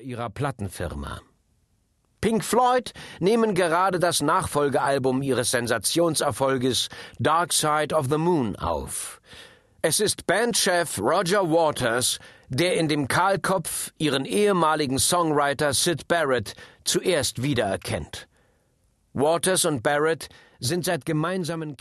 ihrer Plattenfirma. Pink Floyd nehmen gerade das Nachfolgealbum ihres Sensationserfolges Dark Side of the Moon auf. Es ist Bandchef Roger Waters, der in dem Kahlkopf ihren ehemaligen Songwriter Sid Barrett zuerst wiedererkennt. Waters und Barrett sind seit gemeinsamen